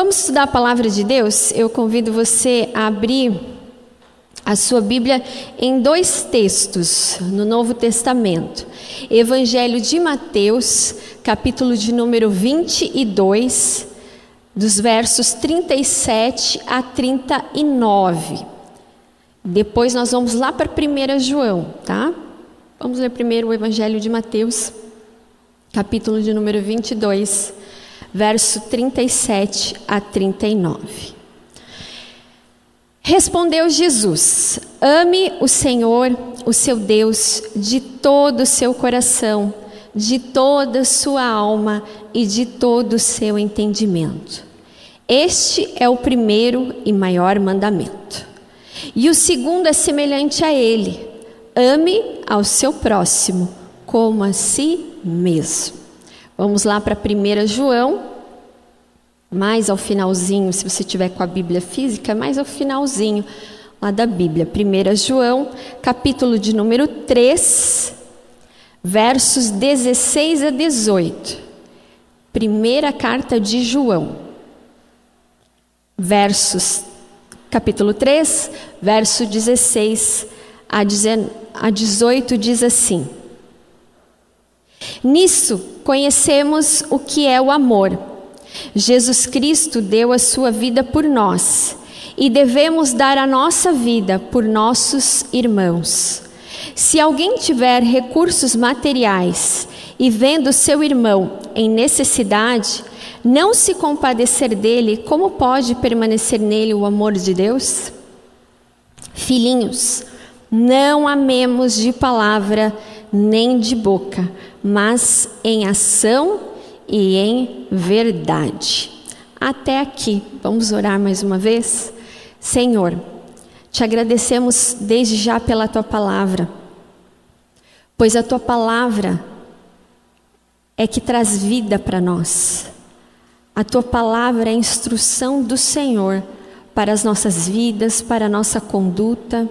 Vamos estudar a palavra de Deus? Eu convido você a abrir a sua Bíblia em dois textos no Novo Testamento. Evangelho de Mateus, capítulo de número 22, dos versos 37 a 39. Depois nós vamos lá para 1 João, tá? Vamos ler primeiro o Evangelho de Mateus, capítulo de número 22, verso 37 a 39. Respondeu Jesus: Ame o Senhor, o seu Deus, de todo o seu coração, de toda a sua alma e de todo o seu entendimento. Este é o primeiro e maior mandamento. E o segundo é semelhante a ele: ame ao seu próximo como a si mesmo. Vamos lá para 1 João, mais ao finalzinho, se você tiver com a Bíblia física, mais ao finalzinho lá da Bíblia. 1 João, capítulo de número 3, versos 16 a 18. Primeira carta de João, versos, capítulo 3, verso 16 a 18, diz assim: Nisso conhecemos o que é o amor. Jesus Cristo deu a sua vida por nós e devemos dar a nossa vida por nossos irmãos. Se alguém tiver recursos materiais e vendo seu irmão em necessidade, não se compadecer dele, como pode permanecer nele o amor de Deus? Filhinhos, não amemos de palavra nem de boca, mas em ação e em verdade. Até aqui, vamos orar mais uma vez? Senhor, te agradecemos desde já pela tua palavra, pois a tua palavra é que traz vida para nós. A tua palavra é a instrução do Senhor para as nossas vidas, para a nossa conduta.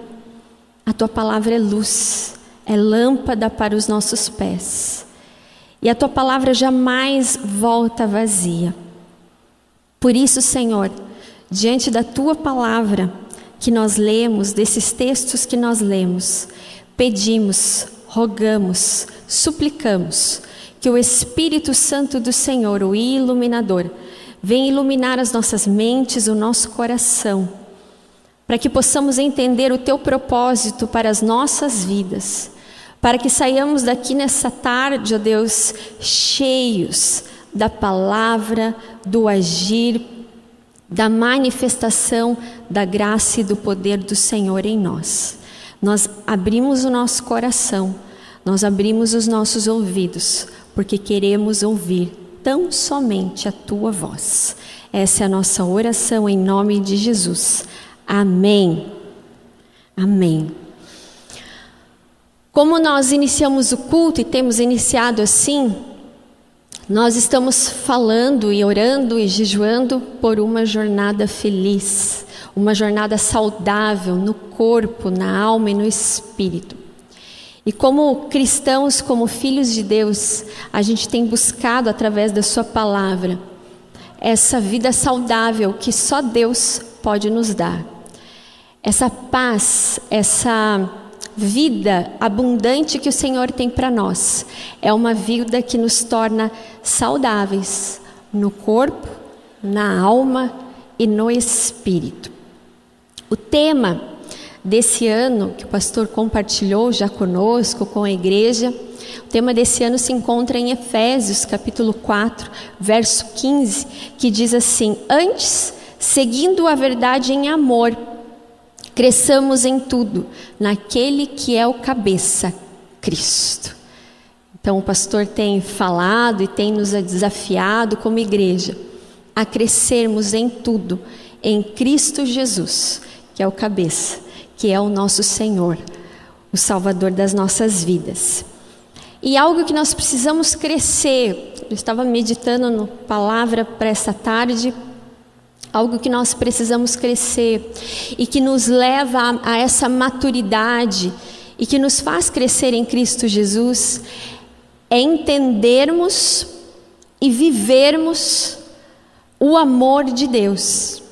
A tua palavra é luz, é lâmpada para os nossos pés. E a tua palavra jamais volta vazia. Por isso, Senhor, diante da tua palavra que nós lemos, desses textos que nós lemos, pedimos, rogamos, suplicamos que o Espírito Santo do Senhor, o iluminador, venha iluminar as nossas mentes, o nosso coração, para que possamos entender o teu propósito para as nossas vidas para que saiamos daqui nessa tarde, ó Deus, cheios da palavra, do agir, da manifestação da graça e do poder do Senhor em nós. Nós abrimos o nosso coração, nós abrimos os nossos ouvidos, porque queremos ouvir tão somente a tua voz. Essa é a nossa oração em nome de Jesus. Amém. Amém. Como nós iniciamos o culto e temos iniciado assim, nós estamos falando e orando e jejuando por uma jornada feliz, uma jornada saudável no corpo, na alma e no espírito. E como cristãos, como filhos de Deus, a gente tem buscado através da Sua palavra essa vida saudável que só Deus pode nos dar. Essa paz, essa vida abundante que o Senhor tem para nós. É uma vida que nos torna saudáveis no corpo, na alma e no espírito. O tema desse ano que o pastor compartilhou já conosco, com a igreja, o tema desse ano se encontra em Efésios, capítulo 4, verso 15, que diz assim: Antes, seguindo a verdade em amor, cresçamos em tudo naquele que é o cabeça, Cristo. Então, o pastor tem falado e tem nos desafiado como igreja a crescermos em tudo em Cristo Jesus, que é o cabeça, que é o nosso Senhor, o Salvador das nossas vidas. E algo que nós precisamos crescer, eu estava meditando na palavra para essa tarde, algo que nós precisamos crescer e que nos leva a, a, essa maturidade e que nos faz crescer em Cristo Jesus é entendermos e vivermos o amor de Deus.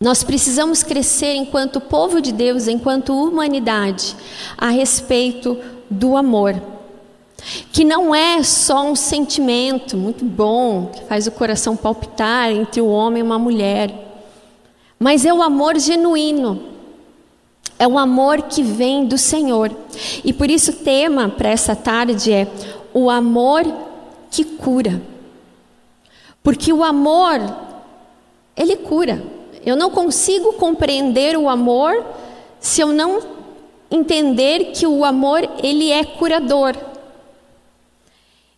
Nós precisamos crescer enquanto povo de Deus, enquanto humanidade, a respeito do amor. Que não é só um sentimento muito bom, que faz o coração palpitar entre o homem e uma mulher, mas é o amor genuíno, é o amor que vem do Senhor. E por isso o tema para essa tarde é o amor que cura. Porque o amor, ele cura. Eu não consigo compreender o amor se eu não entender que o amor, ele é curador.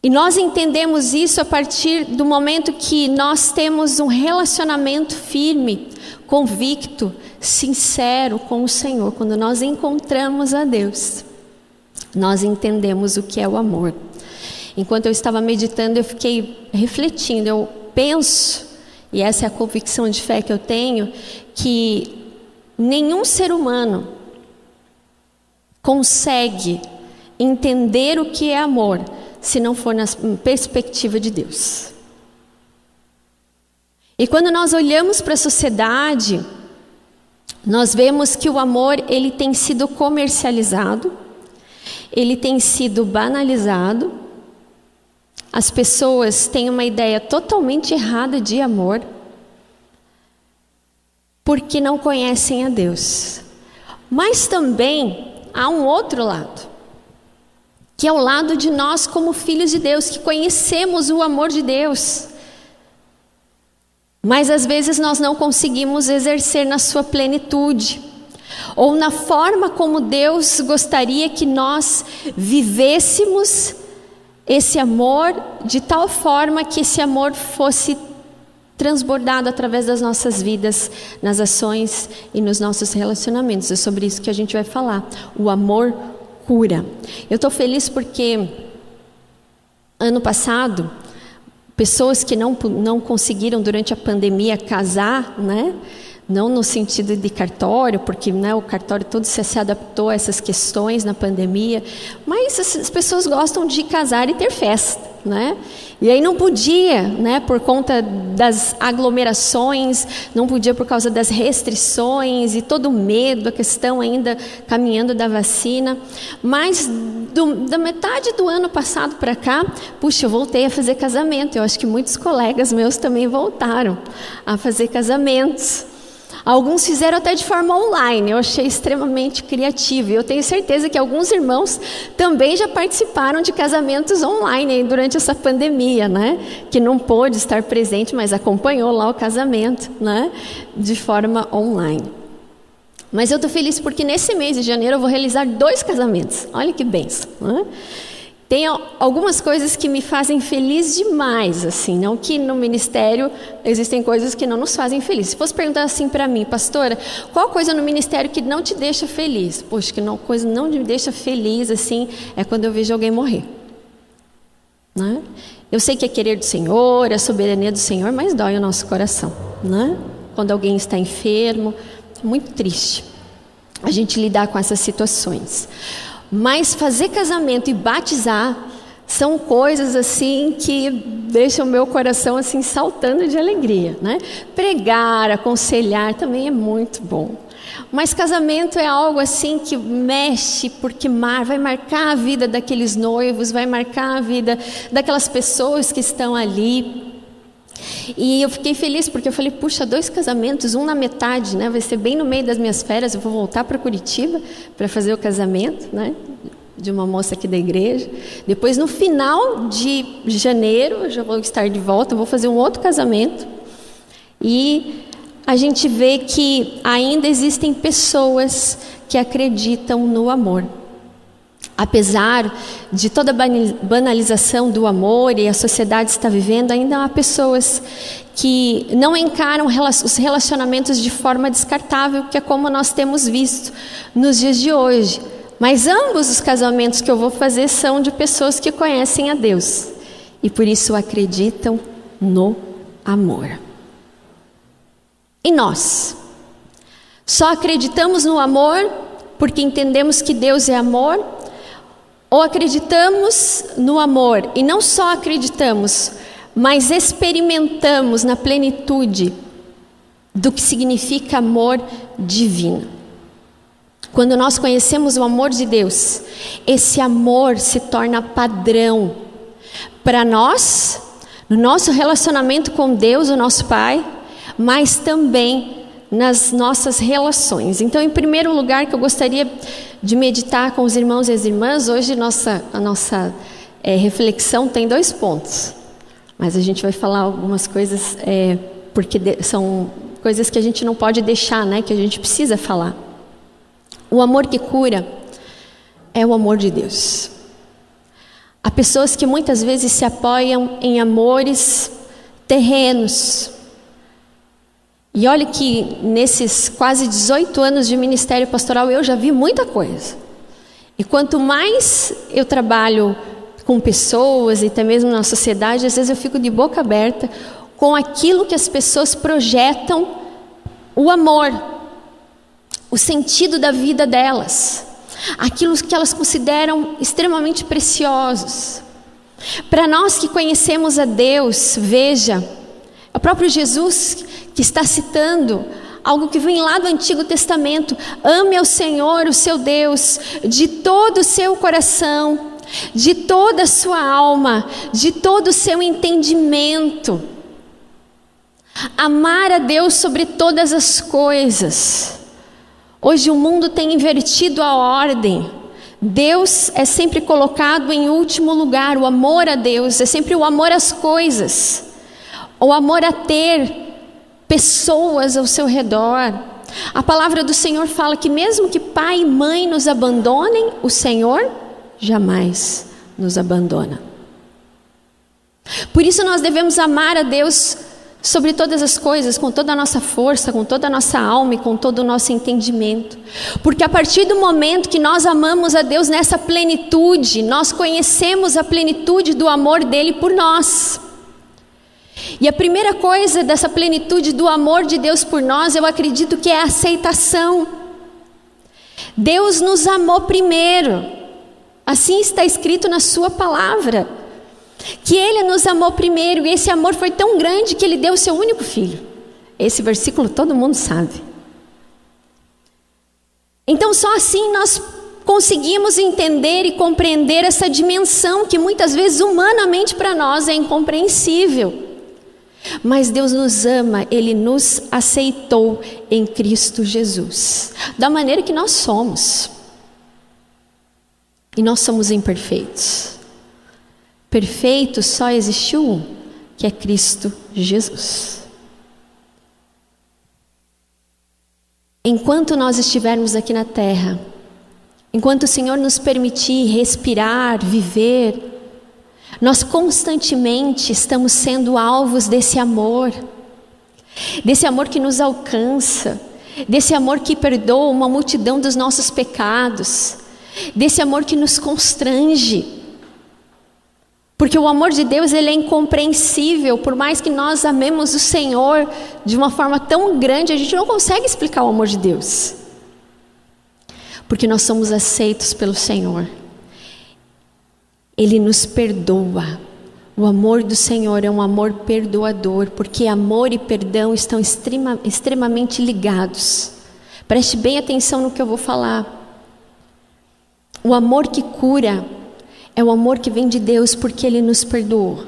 E nós entendemos isso a partir do momento que nós temos um relacionamento firme, convicto, sincero com o Senhor. Quando nós encontramos a Deus, nós entendemos o que é o amor. Enquanto eu estava meditando, eu fiquei refletindo, eu penso, e essa é a convicção de fé que eu tenho, que nenhum ser humano consegue entender o que é amor se não for na perspectiva de Deus. E quando nós olhamos para a sociedade, nós vemos que o amor ele tem sido comercializado, ele tem sido banalizado. As pessoas têm uma ideia totalmente errada de amor porque não conhecem a Deus. Mas também há um outro lado que é o lado de nós como filhos de Deus, que conhecemos o amor de Deus. Mas às vezes nós não conseguimos exercer na sua plenitude, ou na forma como Deus gostaria que nós vivêssemos esse amor, de tal forma que esse amor fosse transbordado através das nossas vidas, nas ações e nos nossos relacionamentos. É sobre isso que a gente vai falar. O amor cura. Eu estou feliz porque ano passado, pessoas que não, não conseguiram durante a pandemia casar, né? Não no sentido de cartório, porque né, o cartório todo se, se adaptou a essas questões na pandemia, mas as pessoas gostam de casar e ter festa. Né? E aí não podia, né, por conta das aglomerações, não podia por causa das restrições e todo o medo, a questão ainda caminhando da vacina. Mas do, da metade do ano passado para cá, puxa, eu voltei a fazer casamento. Eu acho que muitos colegas meus também voltaram a fazer casamentos. Alguns fizeram até de forma online, eu achei extremamente criativo. E eu tenho certeza que alguns irmãos também já participaram de casamentos online durante essa pandemia, né? Que não pôde estar presente, mas acompanhou lá o casamento, né? De forma online. Mas eu estou feliz porque nesse mês de janeiro eu vou realizar dois casamentos. Olha que benção. Né? Tem algumas coisas que me fazem feliz demais, assim, não que no ministério existem coisas que não nos fazem feliz. Se fosse perguntar assim para mim, pastora, qual coisa no ministério que não te deixa feliz? Poxa, que não coisa não me deixa feliz assim é quando eu vejo alguém morrer. Né? Eu sei que é querer do Senhor, é soberania do Senhor, mas dói o nosso coração, né? Quando alguém está enfermo, é muito triste a gente lidar com essas situações. Mas fazer casamento e batizar são coisas assim que deixam o meu coração assim saltando de alegria, né? Pregar, aconselhar também é muito bom. Mas casamento é algo assim que mexe, porque mar, vai marcar a vida daqueles noivos, vai marcar a vida daquelas pessoas que estão ali. E eu fiquei feliz porque eu falei, puxa, dois casamentos, um na metade, né? Vai ser bem no meio das minhas férias, eu vou voltar para Curitiba para fazer o casamento, né? De uma moça aqui da igreja. Depois, no final de janeiro, eu já vou estar de volta, vou fazer um outro casamento. E a gente vê que ainda existem pessoas que acreditam no amor. Apesar de toda a banalização do amor e a sociedade está vivendo, ainda há pessoas que não encaram os relacionamentos de forma descartável, que é como nós temos visto nos dias de hoje. Mas ambos os casamentos que eu vou fazer são de pessoas que conhecem a Deus e por isso acreditam no amor. E nós? Só acreditamos no amor porque entendemos que Deus é amor ou acreditamos no amor e não só acreditamos, mas experimentamos na plenitude do que significa amor divino. Quando nós conhecemos o amor de Deus, esse amor se torna padrão para nós, no nosso relacionamento com Deus, o nosso Pai, mas também nas nossas relações. Então, em primeiro lugar, que eu gostaria de meditar com os irmãos e as irmãs, hoje nossa, a nossa é, reflexão tem dois pontos, mas a gente vai falar algumas coisas, é, porque de, são coisas que a gente não pode deixar, né, que a gente precisa falar. O amor que cura é o amor de Deus. Há pessoas que muitas vezes se apoiam em amores terrenos. E olha que nesses quase 18 anos de ministério pastoral eu já vi muita coisa. E quanto mais eu trabalho com pessoas e até mesmo na sociedade, às vezes eu fico de boca aberta com aquilo que as pessoas projetam o amor, o sentido da vida delas, aquilo que elas consideram extremamente preciosos. Para nós que conhecemos a Deus, veja, o próprio Jesus que está citando algo que vem lá do Antigo Testamento: ame ao Senhor, o seu Deus, de todo o seu coração, de toda a sua alma, de todo o seu entendimento. Amar a Deus sobre todas as coisas. Hoje o mundo tem invertido a ordem. Deus é sempre colocado em último lugar, o amor a Deus é sempre o amor às coisas, o amor a ter pessoas ao seu redor. A palavra do Senhor fala que mesmo que pai e mãe nos abandonem, o Senhor jamais nos abandona. Por isso nós devemos amar a Deus sobre todas as coisas, com toda a nossa força, com toda a nossa alma e com todo o nosso entendimento. Porque a partir do momento que nós amamos a Deus nessa plenitude, nós conhecemos a plenitude do amor dele por nós. E a primeira coisa dessa plenitude do amor de Deus por nós, eu acredito que é a aceitação. Deus nos amou primeiro. Assim está escrito na Sua palavra. Que Ele nos amou primeiro, e esse amor foi tão grande que Ele deu o seu único filho. Esse versículo todo mundo sabe. Então, só assim nós conseguimos entender e compreender essa dimensão que muitas vezes humanamente para nós é incompreensível. Mas Deus nos ama, Ele nos aceitou em Cristo Jesus, da maneira que nós somos. E nós somos imperfeitos. Perfeito só existiu um, que é Cristo Jesus. Enquanto nós estivermos aqui na terra, enquanto o Senhor nos permitir respirar, viver, nós constantemente estamos sendo alvos desse amor, desse amor que nos alcança, desse amor que perdoa uma multidão dos nossos pecados, desse amor que nos constrange. Porque o amor de Deus ele é incompreensível, por mais que nós amemos o Senhor de uma forma tão grande, a gente não consegue explicar o amor de Deus. Porque nós somos aceitos pelo Senhor. Ele nos perdoa. O amor do Senhor é um amor perdoador, porque amor e perdão estão extrema, extremamente ligados. Preste bem atenção no que eu vou falar. O amor que cura é o amor que vem de Deus porque Ele nos perdoou.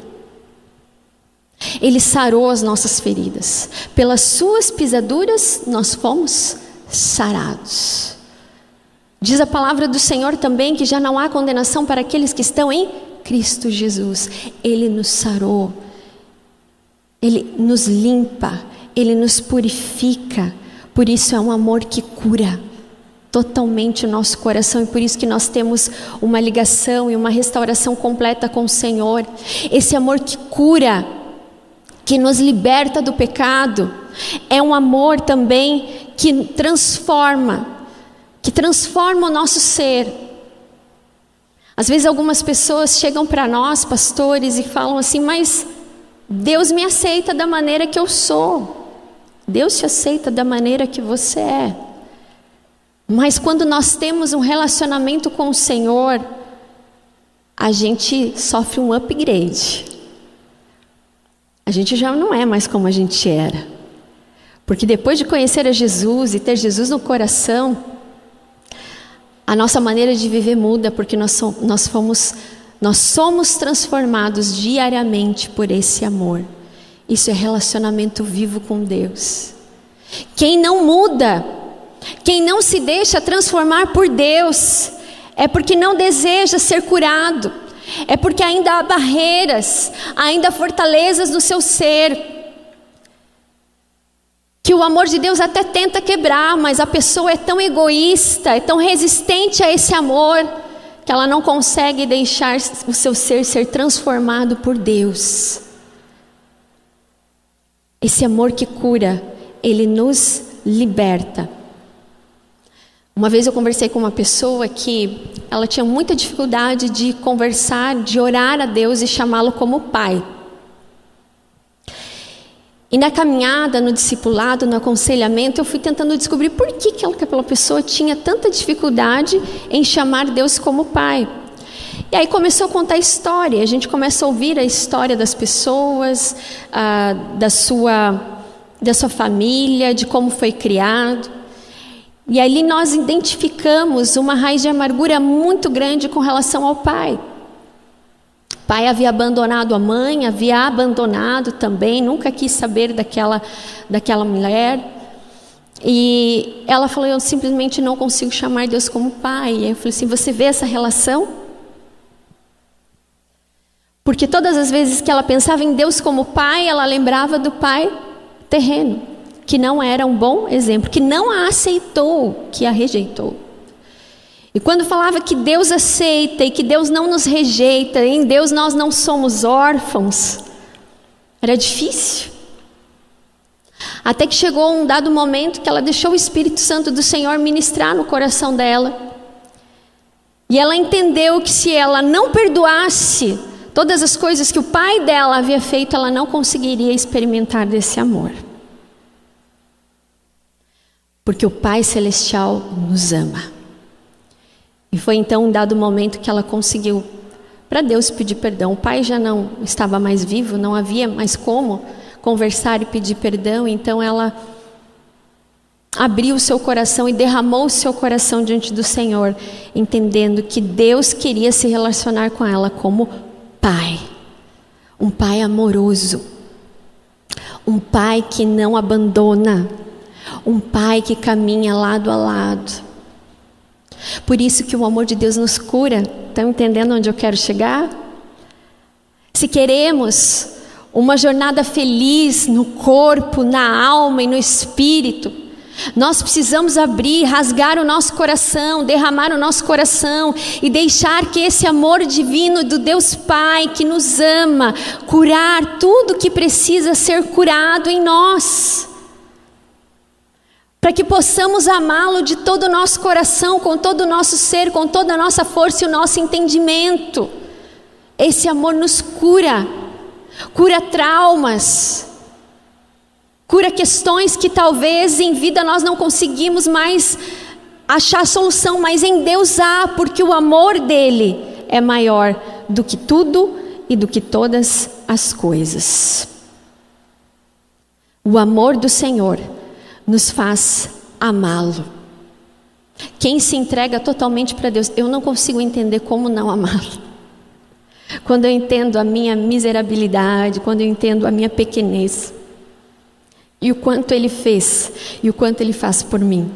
Ele sarou as nossas feridas. Pelas suas pisaduras nós fomos sarados. Diz a palavra do Senhor também que já não há condenação para aqueles que estão em Cristo Jesus. Ele nos sarou. Ele nos limpa, ele nos purifica. Por isso é um amor que cura totalmente o nosso coração e por isso que nós temos uma ligação e uma restauração completa com o Senhor. Esse amor que cura, que nos liberta do pecado, é um amor também que transforma, que transforma o nosso ser. Às vezes algumas pessoas chegam para nós, pastores, e falam assim: "Mas Deus me aceita da maneira que eu sou. Deus te aceita da maneira que você é." Mas quando nós temos um relacionamento com o Senhor, a gente sofre um upgrade. a gente já não é mais como a gente era. Porque depois de conhecer a Jesus e ter Jesus no coração, a nossa maneira de viver muda, porque nós, somos, nós, fomos, nós somos transformados diariamente por esse amor. Isso é relacionamento vivo com Deus. Quem não muda, quem não se deixa transformar por Deus, é porque não deseja ser curado, é porque ainda há barreiras, ainda há fortalezas no seu ser que o amor de Deus até tenta quebrar, mas a pessoa é tão egoísta, é tão resistente a esse amor, que ela não consegue deixar o seu ser ser transformado por Deus. Esse amor que cura, ele nos liberta. Uma vez eu conversei com uma pessoa que ela tinha muita dificuldade de conversar, de orar a Deus e chamá-lo como pai. E na caminhada, no discipulado, no aconselhamento, eu fui tentando descobrir por que, que aquela pessoa tinha tanta dificuldade em chamar Deus como Pai. E aí começou a contar a história, a gente começa a ouvir a história das pessoas, ah, da, sua, da sua família, de como foi criado. E ali nós identificamos uma raiz de amargura muito grande com relação ao pai pai havia abandonado a mãe, havia abandonado também, nunca quis saber daquela, daquela mulher. E ela falou: Eu simplesmente não consigo chamar Deus como pai. E eu falei assim: Você vê essa relação? Porque todas as vezes que ela pensava em Deus como pai, ela lembrava do pai terreno, que não era um bom exemplo, que não a aceitou, que a rejeitou. E quando falava que Deus aceita e que Deus não nos rejeita, em Deus nós não somos órfãos, era difícil. Até que chegou um dado momento que ela deixou o Espírito Santo do Senhor ministrar no coração dela. E ela entendeu que se ela não perdoasse todas as coisas que o pai dela havia feito, ela não conseguiria experimentar desse amor. Porque o Pai Celestial nos ama. E foi então um dado momento que ela conseguiu para Deus pedir perdão. O pai já não estava mais vivo, não havia mais como conversar e pedir perdão, então ela abriu o seu coração e derramou o seu coração diante do Senhor, entendendo que Deus queria se relacionar com ela como pai. Um pai amoroso. Um pai que não abandona. Um pai que caminha lado a lado por isso que o amor de Deus nos cura. Estão entendendo onde eu quero chegar? Se queremos uma jornada feliz no corpo, na alma e no espírito, nós precisamos abrir, rasgar o nosso coração, derramar o nosso coração e deixar que esse amor divino do Deus Pai que nos ama, curar tudo que precisa ser curado em nós para que possamos amá-lo de todo o nosso coração, com todo o nosso ser, com toda a nossa força e o nosso entendimento. Esse amor nos cura, cura traumas, cura questões que talvez em vida nós não conseguimos mais achar solução, mas em Deus há, porque o amor dele é maior do que tudo e do que todas as coisas. O amor do Senhor nos faz amá-lo. Quem se entrega totalmente para Deus, eu não consigo entender como não amá-lo. Quando eu entendo a minha miserabilidade, quando eu entendo a minha pequenez, e o quanto Ele fez, e o quanto Ele faz por mim,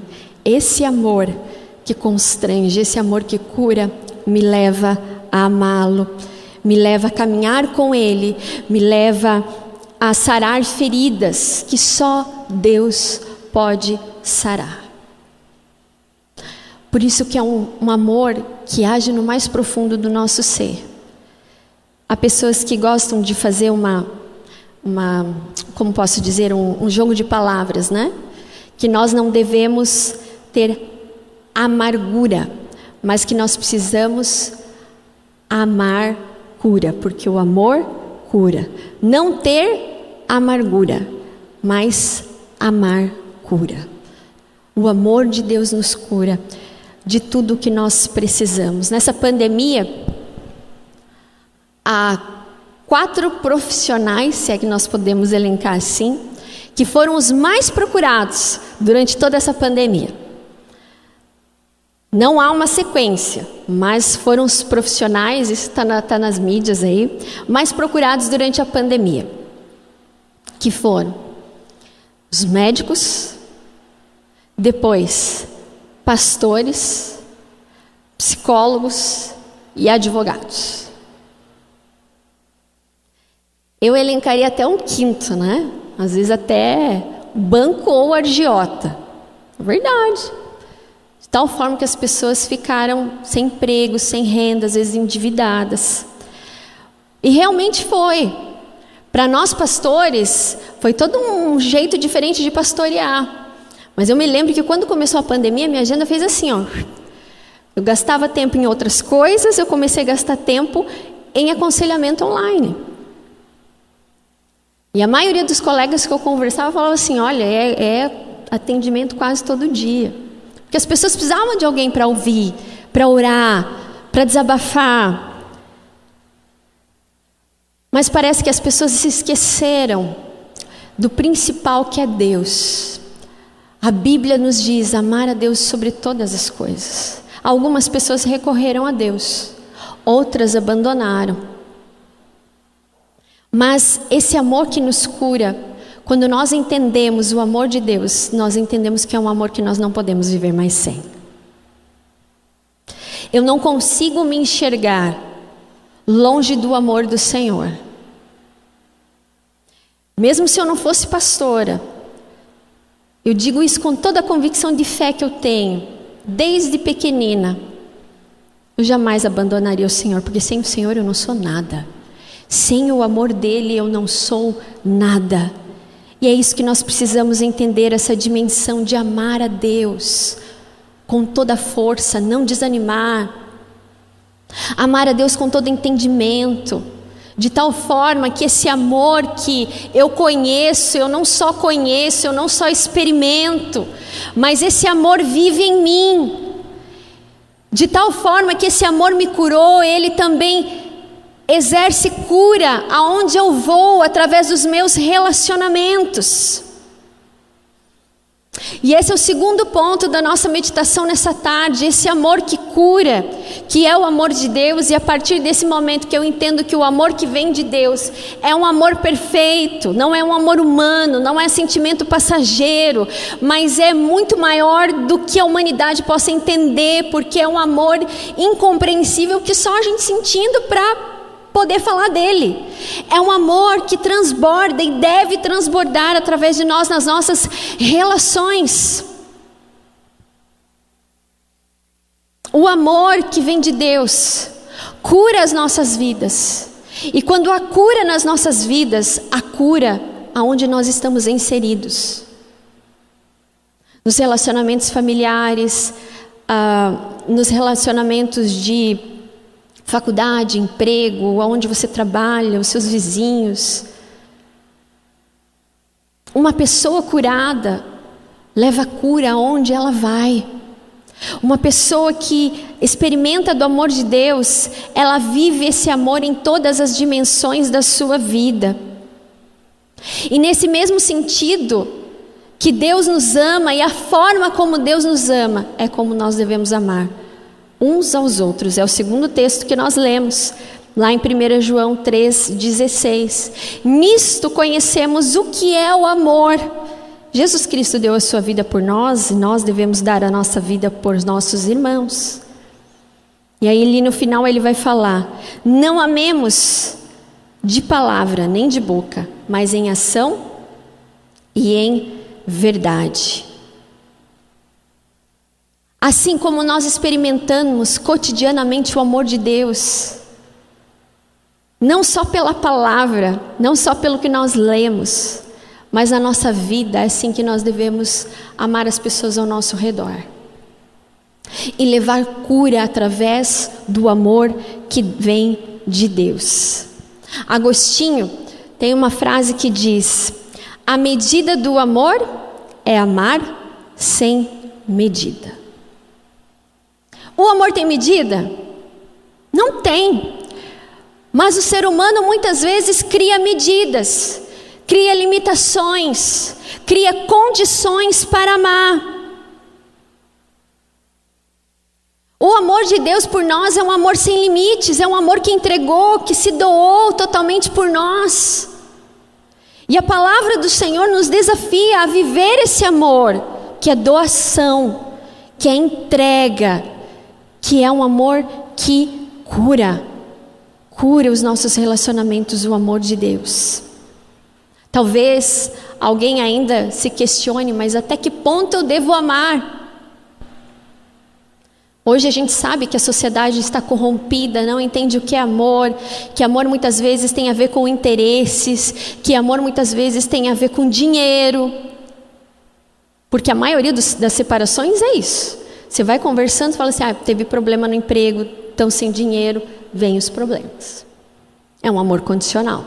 esse amor que constrange, esse amor que cura, me leva a amá-lo, me leva a caminhar com Ele, me leva a sarar feridas que só Deus pode sarar. Por isso que é um, um amor que age no mais profundo do nosso ser. Há pessoas que gostam de fazer uma, uma como posso dizer, um, um jogo de palavras, né? Que nós não devemos ter amargura, mas que nós precisamos amar cura, porque o amor cura. Não ter amargura, mas amar cura. O amor de Deus nos cura de tudo o que nós precisamos. Nessa pandemia, há quatro profissionais, se é que nós podemos elencar assim, que foram os mais procurados durante toda essa pandemia. Não há uma sequência, mas foram os profissionais, isso está na, tá nas mídias aí, mais procurados durante a pandemia. Que foram os médicos, depois pastores, psicólogos e advogados. Eu elencaria até um quinto, né? Às vezes até banco ou argiota. Verdade tal forma que as pessoas ficaram sem emprego, sem renda, às vezes endividadas. E realmente foi. Para nós pastores, foi todo um jeito diferente de pastorear. Mas eu me lembro que quando começou a pandemia, minha agenda fez assim, ó. Eu gastava tempo em outras coisas, eu comecei a gastar tempo em aconselhamento online. E a maioria dos colegas que eu conversava falava assim: olha, é, é atendimento quase todo dia. Porque as pessoas precisavam de alguém para ouvir, para orar, para desabafar. Mas parece que as pessoas se esqueceram do principal que é Deus. A Bíblia nos diz amar a Deus sobre todas as coisas. Algumas pessoas recorreram a Deus, outras abandonaram. Mas esse amor que nos cura quando nós entendemos o amor de Deus, nós entendemos que é um amor que nós não podemos viver mais sem. Eu não consigo me enxergar longe do amor do Senhor. Mesmo se eu não fosse pastora, eu digo isso com toda a convicção de fé que eu tenho, desde pequenina. Eu jamais abandonaria o Senhor, porque sem o Senhor eu não sou nada. Sem o amor dele eu não sou nada. E é isso que nós precisamos entender essa dimensão de amar a Deus com toda a força, não desanimar. Amar a Deus com todo entendimento, de tal forma que esse amor que eu conheço, eu não só conheço, eu não só experimento, mas esse amor vive em mim. De tal forma que esse amor me curou, ele também exerce cura aonde eu vou através dos meus relacionamentos. E esse é o segundo ponto da nossa meditação nessa tarde, esse amor que cura, que é o amor de Deus, e a partir desse momento que eu entendo que o amor que vem de Deus é um amor perfeito, não é um amor humano, não é sentimento passageiro, mas é muito maior do que a humanidade possa entender, porque é um amor incompreensível que só a gente sentindo para poder falar dele. É um amor que transborda e deve transbordar através de nós nas nossas relações. O amor que vem de Deus cura as nossas vidas. E quando há cura nas nossas vidas, a cura aonde nós estamos inseridos. Nos relacionamentos familiares, ah, nos relacionamentos de faculdade, emprego, aonde você trabalha, os seus vizinhos. Uma pessoa curada leva cura aonde ela vai. Uma pessoa que experimenta do amor de Deus, ela vive esse amor em todas as dimensões da sua vida. E nesse mesmo sentido, que Deus nos ama e a forma como Deus nos ama é como nós devemos amar uns aos outros. É o segundo texto que nós lemos, lá em 1 João 3,16. Nisto conhecemos o que é o amor. Jesus Cristo deu a sua vida por nós e nós devemos dar a nossa vida por nossos irmãos. E aí, ali no final, ele vai falar: Não amemos de palavra nem de boca, mas em ação e em verdade. Assim como nós experimentamos cotidianamente o amor de Deus, não só pela palavra, não só pelo que nós lemos, mas na nossa vida é assim que nós devemos amar as pessoas ao nosso redor e levar cura através do amor que vem de Deus. Agostinho tem uma frase que diz: A medida do amor é amar sem medida. O amor tem medida? Não tem. Mas o ser humano muitas vezes cria medidas, cria limitações, cria condições para amar. O amor de Deus por nós é um amor sem limites, é um amor que entregou, que se doou totalmente por nós. E a palavra do Senhor nos desafia a viver esse amor, que é doação, que é entrega, que é um amor que cura, cura os nossos relacionamentos, o amor de Deus. Talvez alguém ainda se questione, mas até que ponto eu devo amar? Hoje a gente sabe que a sociedade está corrompida, não entende o que é amor, que amor muitas vezes tem a ver com interesses, que amor muitas vezes tem a ver com dinheiro. Porque a maioria dos, das separações é isso. Você vai conversando fala assim: ah, teve problema no emprego, estão sem dinheiro, vem os problemas. É um amor condicional.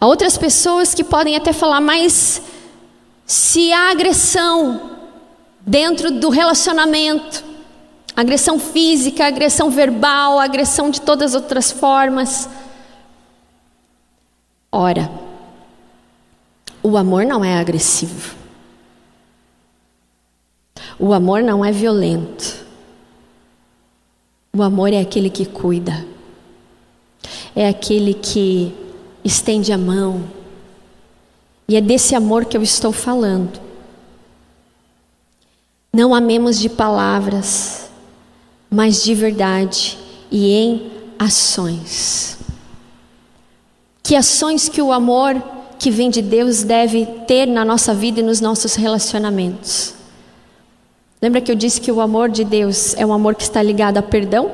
Há outras pessoas que podem até falar, mas se há agressão, dentro do relacionamento. Agressão física, agressão verbal, agressão de todas as outras formas. Ora, o amor não é agressivo. O amor não é violento. O amor é aquele que cuida. É aquele que estende a mão. E é desse amor que eu estou falando. Não amemos de palavras, mas de verdade e em ações. Que ações que o amor que vem de Deus deve ter na nossa vida e nos nossos relacionamentos? Lembra que eu disse que o amor de Deus é um amor que está ligado a perdão?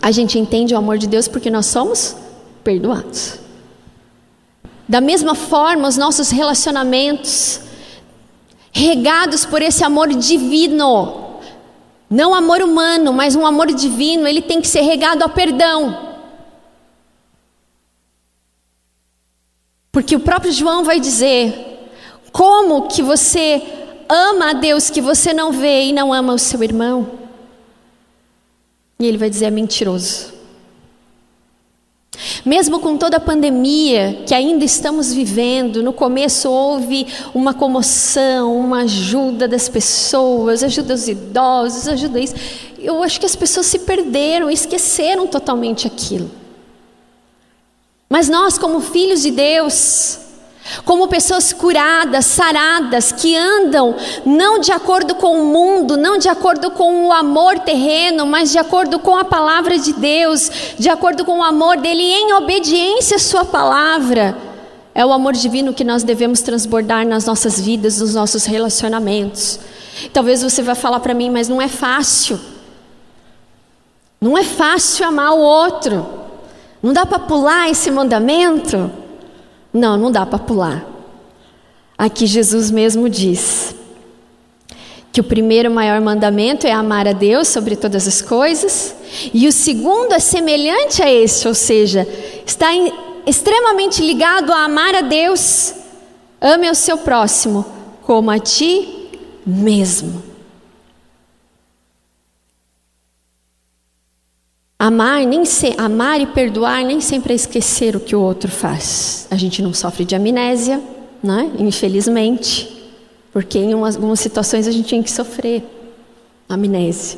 A gente entende o amor de Deus porque nós somos perdoados. Da mesma forma, os nossos relacionamentos regados por esse amor divino. Não amor humano, mas um amor divino, ele tem que ser regado a perdão. Porque o próprio João vai dizer: como que você ama a Deus que você não vê e não ama o seu irmão? E ele vai dizer: é mentiroso. Mesmo com toda a pandemia que ainda estamos vivendo, no começo houve uma comoção, uma ajuda das pessoas, ajuda os idosos, ajuda isso. Eu acho que as pessoas se perderam, esqueceram totalmente aquilo. Mas nós, como filhos de Deus, como pessoas curadas, saradas, que andam não de acordo com o mundo, não de acordo com o amor terreno, mas de acordo com a palavra de Deus, de acordo com o amor dele, em obediência à Sua palavra. É o amor divino que nós devemos transbordar nas nossas vidas, nos nossos relacionamentos. Talvez você vá falar para mim, mas não é fácil. Não é fácil amar o outro. Não dá para pular esse mandamento? Não, não dá para pular. Aqui Jesus mesmo diz que o primeiro maior mandamento é amar a Deus sobre todas as coisas, e o segundo é semelhante a esse, ou seja, está em, extremamente ligado a amar a Deus. Ame o seu próximo como a ti mesmo. Amar, nem se, amar e perdoar nem sempre é esquecer o que o outro faz. A gente não sofre de amnésia, né? infelizmente, porque em umas, algumas situações a gente tem que sofrer amnésia.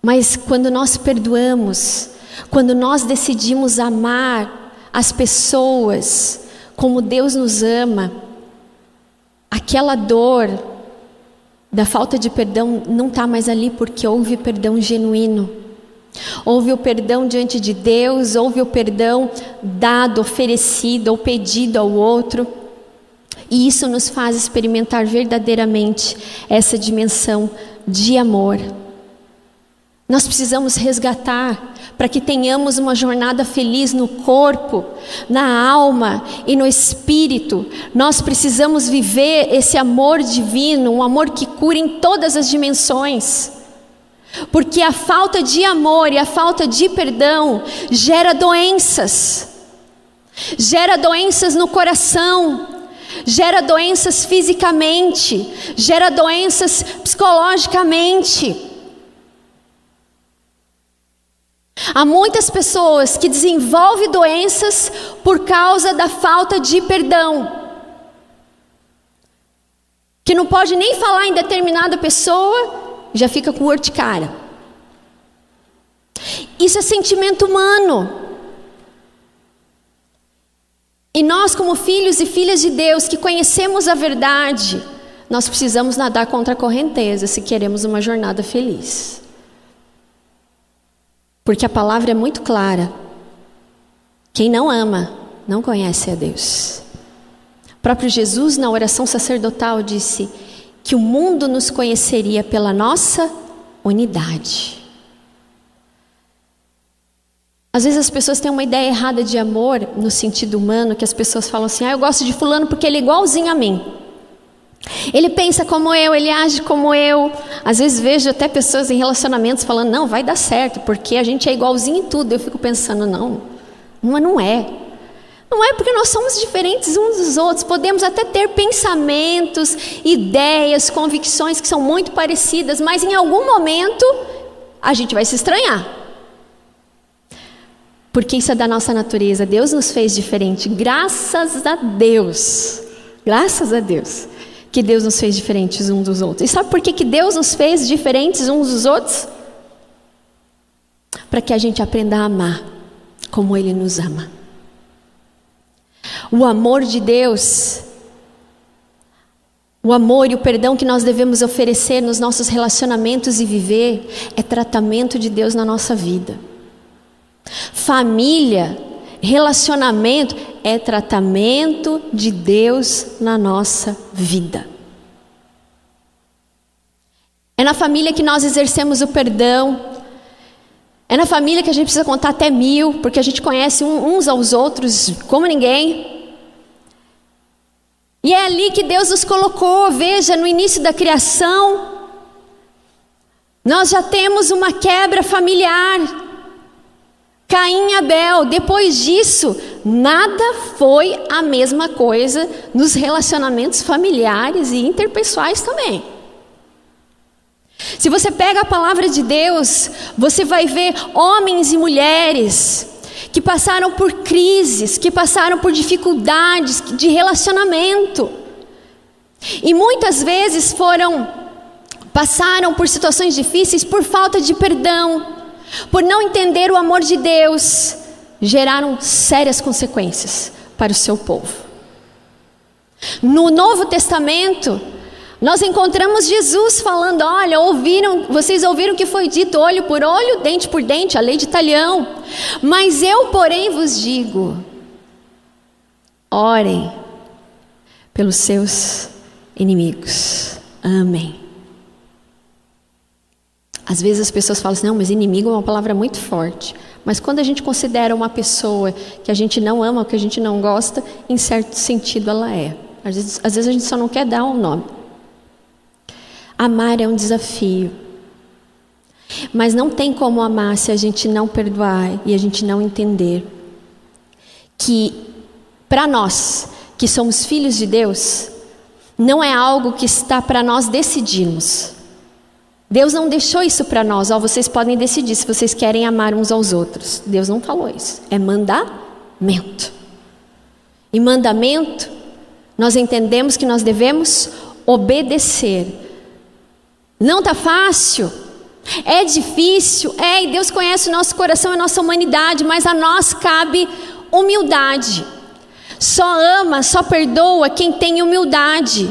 Mas quando nós perdoamos, quando nós decidimos amar as pessoas como Deus nos ama, aquela dor da falta de perdão não está mais ali porque houve perdão genuíno. Houve o perdão diante de Deus, houve o perdão dado, oferecido ou pedido ao outro. E isso nos faz experimentar verdadeiramente essa dimensão de amor. Nós precisamos resgatar para que tenhamos uma jornada feliz no corpo, na alma e no espírito. Nós precisamos viver esse amor divino, um amor que cura em todas as dimensões. Porque a falta de amor e a falta de perdão gera doenças. Gera doenças no coração, gera doenças fisicamente, gera doenças psicologicamente. Há muitas pessoas que desenvolvem doenças por causa da falta de perdão. Que não pode nem falar em determinada pessoa, já fica com urticária. Isso é sentimento humano. E nós, como filhos e filhas de Deus, que conhecemos a verdade, nós precisamos nadar contra a correnteza se queremos uma jornada feliz. Porque a palavra é muito clara. Quem não ama, não conhece a Deus. O próprio Jesus, na oração sacerdotal, disse que o mundo nos conheceria pela nossa unidade. Às vezes as pessoas têm uma ideia errada de amor no sentido humano, que as pessoas falam assim: ah, eu gosto de Fulano porque ele é igualzinho a mim. Ele pensa como eu, ele age como eu. Às vezes vejo até pessoas em relacionamentos falando: não, vai dar certo, porque a gente é igualzinho em tudo. Eu fico pensando: não, mas não é. Não é porque nós somos diferentes uns dos outros. Podemos até ter pensamentos, ideias, convicções que são muito parecidas, mas em algum momento a gente vai se estranhar. Porque isso é da nossa natureza. Deus nos fez diferente. Graças a Deus. Graças a Deus. Que Deus nos fez diferentes uns dos outros. E sabe por que, Deus nos fez diferentes uns dos outros? Para que a gente aprenda a amar como Ele nos ama. O amor de Deus, o amor e o perdão que nós devemos oferecer nos nossos relacionamentos e viver, é tratamento de Deus na nossa vida. Família, relacionamento é tratamento de Deus na nossa vida. É na família que nós exercemos o perdão. É na família que a gente precisa contar até mil, porque a gente conhece uns aos outros como ninguém. E é ali que Deus nos colocou. Veja, no início da criação, nós já temos uma quebra familiar. Caim e Abel, depois disso, nada foi a mesma coisa nos relacionamentos familiares e interpessoais também. Se você pega a palavra de Deus, você vai ver homens e mulheres que passaram por crises, que passaram por dificuldades de relacionamento. E muitas vezes foram passaram por situações difíceis por falta de perdão, por não entender o amor de Deus, geraram sérias consequências para o seu povo. No Novo Testamento, nós encontramos Jesus falando: Olha, ouviram, vocês ouviram que foi dito olho por olho, dente por dente, a lei de talhão. Mas eu, porém, vos digo: orem pelos seus inimigos. Amém. Às vezes as pessoas falam assim, não, mas inimigo é uma palavra muito forte. Mas quando a gente considera uma pessoa que a gente não ama, que a gente não gosta, em certo sentido ela é. Às vezes, às vezes a gente só não quer dar um nome. Amar é um desafio. Mas não tem como amar se a gente não perdoar e a gente não entender que, para nós, que somos filhos de Deus, não é algo que está para nós decidirmos. Deus não deixou isso para nós, ó, vocês podem decidir se vocês querem amar uns aos outros. Deus não falou isso. É mandamento. E mandamento, nós entendemos que nós devemos obedecer. Não está fácil, é difícil, é, e Deus conhece o nosso coração e a nossa humanidade, mas a nós cabe humildade. Só ama, só perdoa quem tem humildade,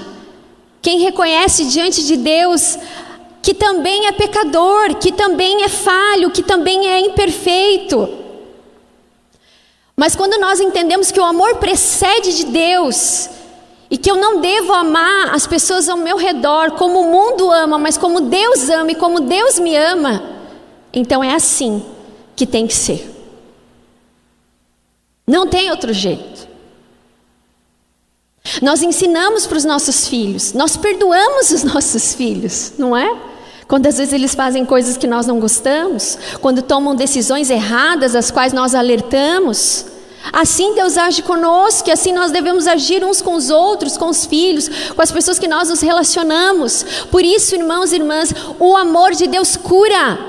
quem reconhece diante de Deus que também é pecador, que também é falho, que também é imperfeito. Mas quando nós entendemos que o amor precede de Deus, e que eu não devo amar as pessoas ao meu redor como o mundo ama, mas como Deus ama e como Deus me ama, então é assim que tem que ser. Não tem outro jeito. Nós ensinamos para os nossos filhos, nós perdoamos os nossos filhos, não é? Quando às vezes eles fazem coisas que nós não gostamos, quando tomam decisões erradas, as quais nós alertamos. Assim Deus age conosco, e assim nós devemos agir uns com os outros, com os filhos, com as pessoas que nós nos relacionamos. Por isso, irmãos e irmãs, o amor de Deus cura.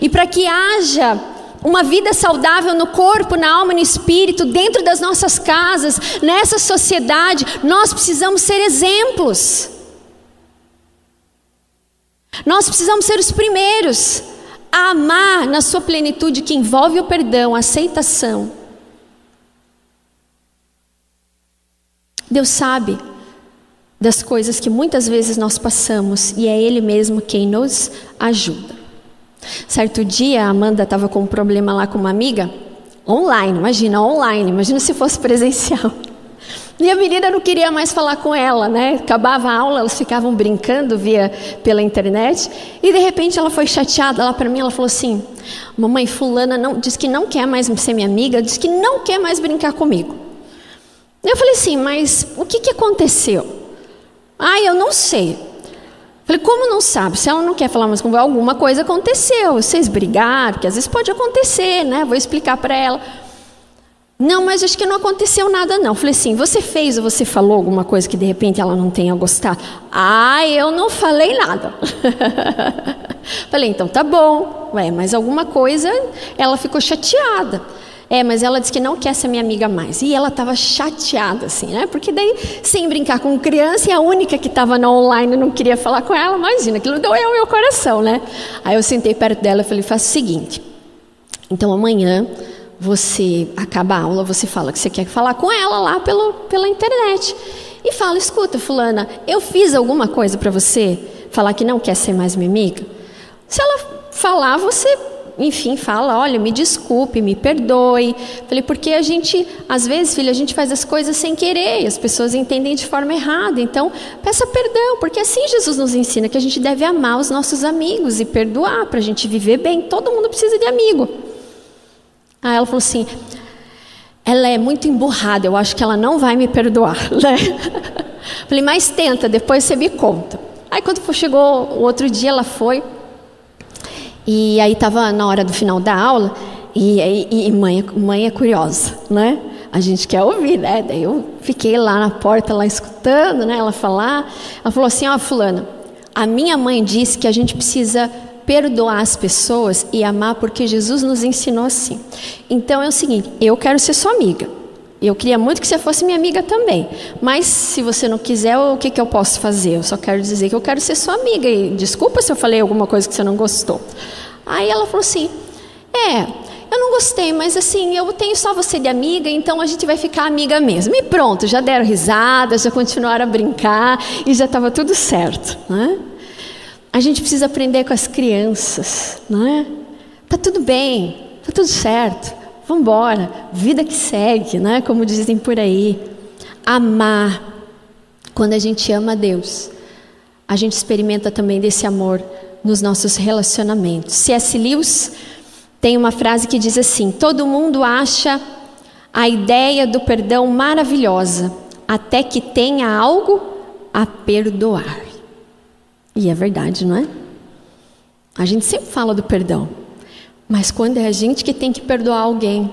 E para que haja uma vida saudável no corpo, na alma, no espírito, dentro das nossas casas, nessa sociedade, nós precisamos ser exemplos. Nós precisamos ser os primeiros a amar na sua plenitude, que envolve o perdão, a aceitação. Deus sabe das coisas que muitas vezes nós passamos e é Ele mesmo quem nos ajuda. Certo dia, a Amanda estava com um problema lá com uma amiga, online, imagina, online, imagina se fosse presencial. E a menina não queria mais falar com ela, né? Acabava a aula, elas ficavam brincando via pela internet, e de repente ela foi chateada lá para mim, ela falou assim: "Mamãe fulana não diz que não quer mais ser minha amiga, diz que não quer mais brincar comigo". Eu falei assim: "Mas o que que aconteceu?" "Ah, eu não sei". Falei, como não sabe? Se ela não quer falar mais com alguma coisa aconteceu. Vocês brigaram, porque às vezes pode acontecer, né? Vou explicar para ela. Não, mas acho que não aconteceu nada, não. Falei assim: você fez ou você falou alguma coisa que de repente ela não tenha gostado? Ah, eu não falei nada. Falei, então tá bom. Ué, mas alguma coisa ela ficou chateada. É, mas ela disse que não quer ser minha amiga mais. E ela estava chateada, assim, né? Porque daí, sem brincar com criança, e a única que estava no online não queria falar com ela, imagina, aquilo doeu o meu coração, né? Aí eu sentei perto dela e falei: faz o seguinte. Então amanhã você acaba a aula, você fala que você quer falar com ela lá pelo, pela internet. E fala: escuta, Fulana, eu fiz alguma coisa para você falar que não quer ser mais minha amiga? Se ela falar, você enfim, fala: olha, me desculpe, me perdoe. Falei, porque a gente, às vezes, filha, a gente faz as coisas sem querer as pessoas entendem de forma errada. Então, peça perdão, porque assim Jesus nos ensina que a gente deve amar os nossos amigos e perdoar para a gente viver bem. Todo mundo precisa de amigo. Aí ela falou assim: ela é muito emburrada, eu acho que ela não vai me perdoar. Né? Falei, mas tenta, depois você me conta. Aí quando chegou o outro dia, ela foi. E aí estava na hora do final da aula, e, e, e, mãe, mãe é curiosa, né? A gente quer ouvir, né? Daí eu fiquei lá na porta, lá escutando, né? Ela falar. Ela falou assim: Ó, Fulana, a minha mãe disse que a gente precisa perdoar as pessoas e amar porque Jesus nos ensinou assim. Então é o seguinte: eu quero ser sua amiga. Eu queria muito que você fosse minha amiga também. Mas se você não quiser, o que, que eu posso fazer? Eu só quero dizer que eu quero ser sua amiga. E desculpa se eu falei alguma coisa que você não gostou. Aí ela falou assim: É, eu não gostei, mas assim, eu tenho só você de amiga, então a gente vai ficar amiga mesmo. E pronto, já deram risada, já continuaram a brincar e já estava tudo certo. Né? A gente precisa aprender com as crianças, não é? Tá tudo bem, tá tudo certo. Vamos embora, vida que segue, né? Como dizem por aí. Amar. Quando a gente ama a Deus, a gente experimenta também desse amor nos nossos relacionamentos. C.S. Lewis tem uma frase que diz assim: Todo mundo acha a ideia do perdão maravilhosa, até que tenha algo a perdoar. E é verdade, não é? A gente sempre fala do perdão, mas quando é a gente que tem que perdoar alguém,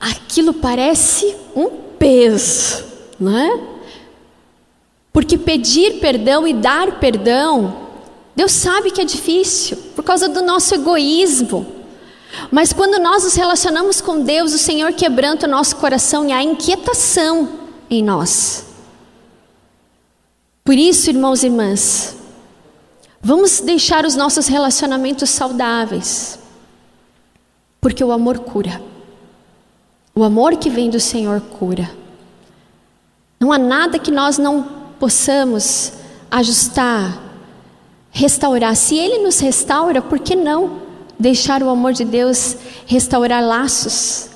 aquilo parece um peso, não é? Porque pedir perdão e dar perdão, Deus sabe que é difícil, por causa do nosso egoísmo. Mas quando nós nos relacionamos com Deus, o Senhor quebranta o nosso coração e há inquietação em nós. Por isso, irmãos e irmãs, vamos deixar os nossos relacionamentos saudáveis. Porque o amor cura. O amor que vem do Senhor cura. Não há nada que nós não possamos ajustar, restaurar. Se Ele nos restaura, por que não deixar o amor de Deus restaurar laços,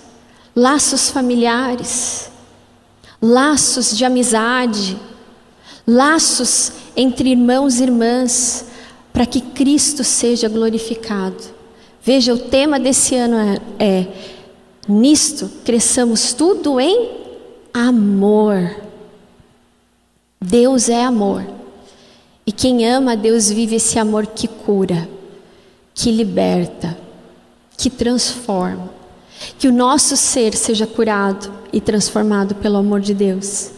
laços familiares, laços de amizade, laços entre irmãos e irmãs, para que Cristo seja glorificado. Veja, o tema desse ano é, é nisto cresçamos tudo em amor. Deus é amor. E quem ama a Deus vive esse amor que cura, que liberta, que transforma. Que o nosso ser seja curado e transformado pelo amor de Deus.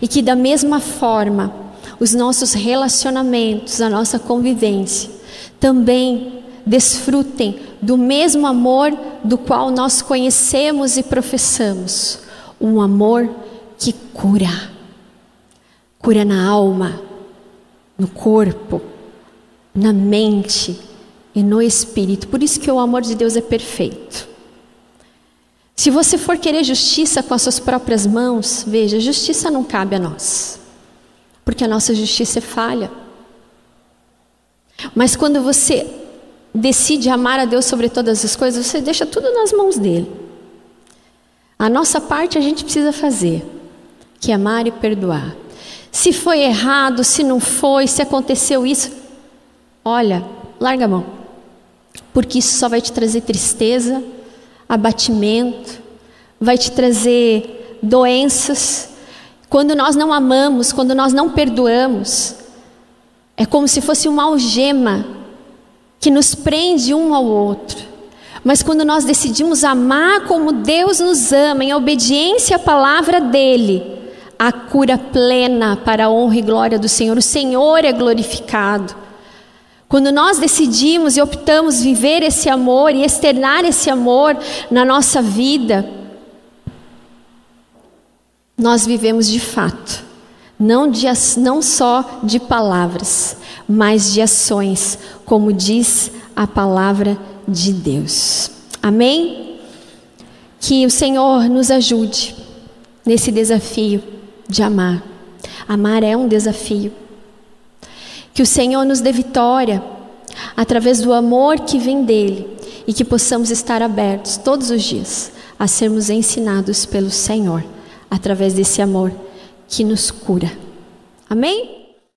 E que da mesma forma, os nossos relacionamentos, a nossa convivência, também desfrutem do mesmo amor do qual nós conhecemos e professamos, um amor que cura. Cura na alma, no corpo, na mente e no espírito. Por isso que o amor de Deus é perfeito. Se você for querer justiça com as suas próprias mãos, veja, justiça não cabe a nós, porque a nossa justiça é falha. Mas quando você decide amar a Deus sobre todas as coisas, você deixa tudo nas mãos dele. A nossa parte a gente precisa fazer, que é amar e perdoar. Se foi errado, se não foi, se aconteceu isso, olha, larga a mão. Porque isso só vai te trazer tristeza, abatimento, vai te trazer doenças. Quando nós não amamos, quando nós não perdoamos, é como se fosse uma algema que nos prende um ao outro. Mas quando nós decidimos amar como Deus nos ama, em obediência à palavra dEle, a cura plena para a honra e glória do Senhor, o Senhor é glorificado. Quando nós decidimos e optamos viver esse amor e externar esse amor na nossa vida, nós vivemos de fato não, de, não só de palavras, mas de ações, como diz a palavra de Deus. Amém? Que o Senhor nos ajude nesse desafio de amar. Amar é um desafio. Que o Senhor nos dê vitória através do amor que vem dele e que possamos estar abertos todos os dias a sermos ensinados pelo Senhor através desse amor que nos cura. Amém?